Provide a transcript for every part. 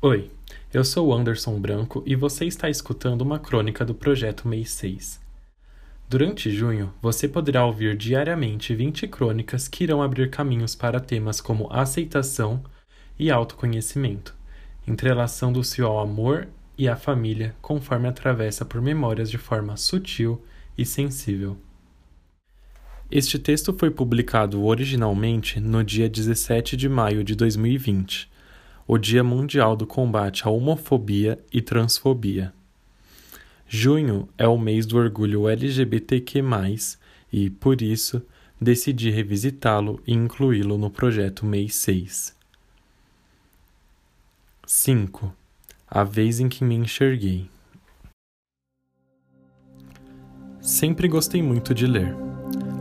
Oi, eu sou Anderson Branco e você está escutando uma crônica do projeto Mês 6. Durante junho, você poderá ouvir diariamente 20 crônicas que irão abrir caminhos para temas como aceitação e autoconhecimento, entrelaçando-se ao amor e à família conforme atravessa por memórias de forma sutil e sensível. Este texto foi publicado originalmente no dia 17 de maio de 2020 o Dia Mundial do Combate à Homofobia e Transfobia. Junho é o mês do orgulho LGBTQ, e, por isso, decidi revisitá-lo e incluí-lo no projeto Mês 6. 5. A vez em que me enxerguei. Sempre gostei muito de ler.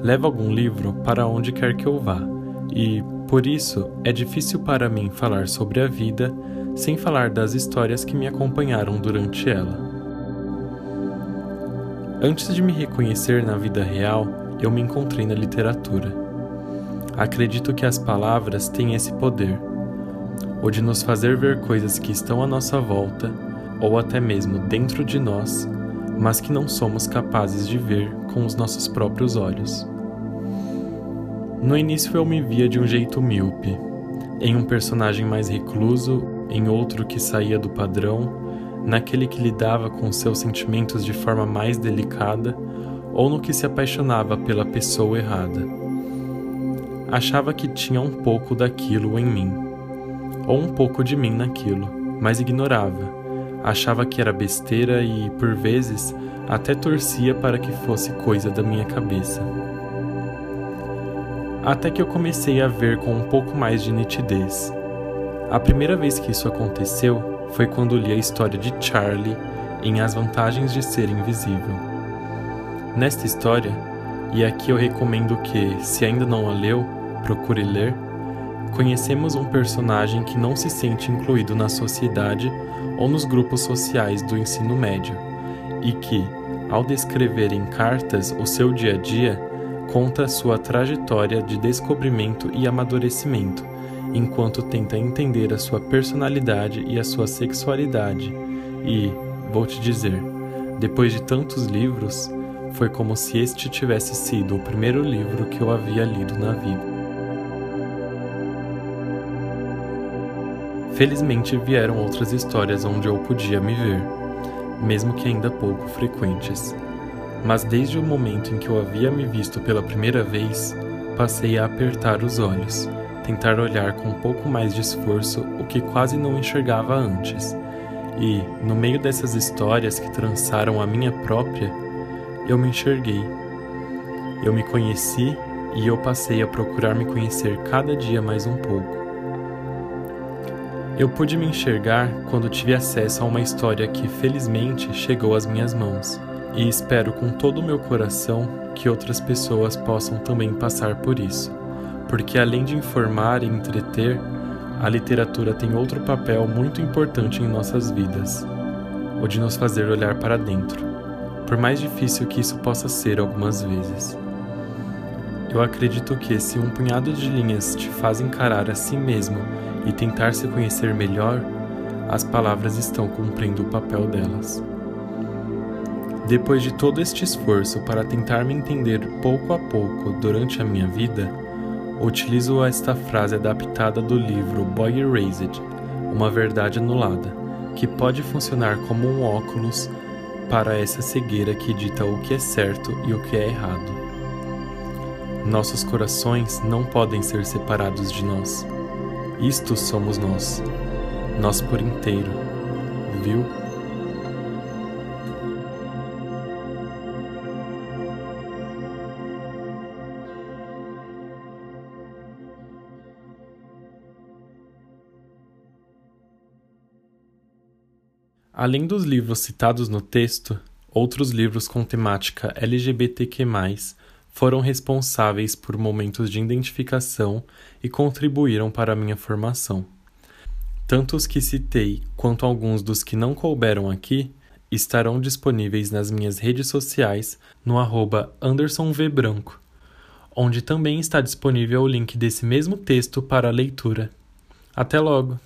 Levo algum livro para onde quer que eu vá e, por isso, é difícil para mim falar sobre a vida sem falar das histórias que me acompanharam durante ela. Antes de me reconhecer na vida real, eu me encontrei na literatura. Acredito que as palavras têm esse poder, ou de nos fazer ver coisas que estão à nossa volta, ou até mesmo dentro de nós, mas que não somos capazes de ver com os nossos próprios olhos. No início eu me via de um jeito míope, em um personagem mais recluso, em outro que saía do padrão, naquele que lidava com seus sentimentos de forma mais delicada ou no que se apaixonava pela pessoa errada. Achava que tinha um pouco daquilo em mim, ou um pouco de mim naquilo, mas ignorava. Achava que era besteira e, por vezes, até torcia para que fosse coisa da minha cabeça até que eu comecei a ver com um pouco mais de nitidez. A primeira vez que isso aconteceu foi quando li a história de Charlie em As Vantagens de Ser Invisível. Nesta história, e aqui eu recomendo que, se ainda não a leu, procure ler, conhecemos um personagem que não se sente incluído na sociedade ou nos grupos sociais do ensino médio e que, ao descrever em cartas o seu dia a dia, conta sua trajetória de descobrimento e amadurecimento, enquanto tenta entender a sua personalidade e a sua sexualidade. E, vou te dizer, depois de tantos livros, foi como se este tivesse sido o primeiro livro que eu havia lido na vida. Felizmente vieram outras histórias onde eu podia me ver, mesmo que ainda pouco frequentes. Mas desde o momento em que eu havia me visto pela primeira vez, passei a apertar os olhos, tentar olhar com um pouco mais de esforço o que quase não enxergava antes. E, no meio dessas histórias que trançaram a minha própria, eu me enxerguei. Eu me conheci e eu passei a procurar me conhecer cada dia mais um pouco. Eu pude me enxergar quando tive acesso a uma história que felizmente chegou às minhas mãos e espero com todo o meu coração que outras pessoas possam também passar por isso, porque além de informar e entreter, a literatura tem outro papel muito importante em nossas vidas, o de nos fazer olhar para dentro, por mais difícil que isso possa ser algumas vezes. Eu acredito que se um punhado de linhas te faz encarar a si mesmo e tentar se conhecer melhor, as palavras estão cumprindo o papel delas. Depois de todo este esforço para tentar me entender pouco a pouco durante a minha vida, utilizo esta frase adaptada do livro Boy Erased, Uma Verdade Anulada, que pode funcionar como um óculos para essa cegueira que dita o que é certo e o que é errado. Nossos corações não podem ser separados de nós. Isto somos nós, nós por inteiro, viu? Além dos livros citados no texto, outros livros com temática LGBTQ+, foram responsáveis por momentos de identificação e contribuíram para a minha formação. Tanto os que citei quanto alguns dos que não couberam aqui estarão disponíveis nas minhas redes sociais no arroba AndersonVBranco, onde também está disponível o link desse mesmo texto para leitura. Até logo!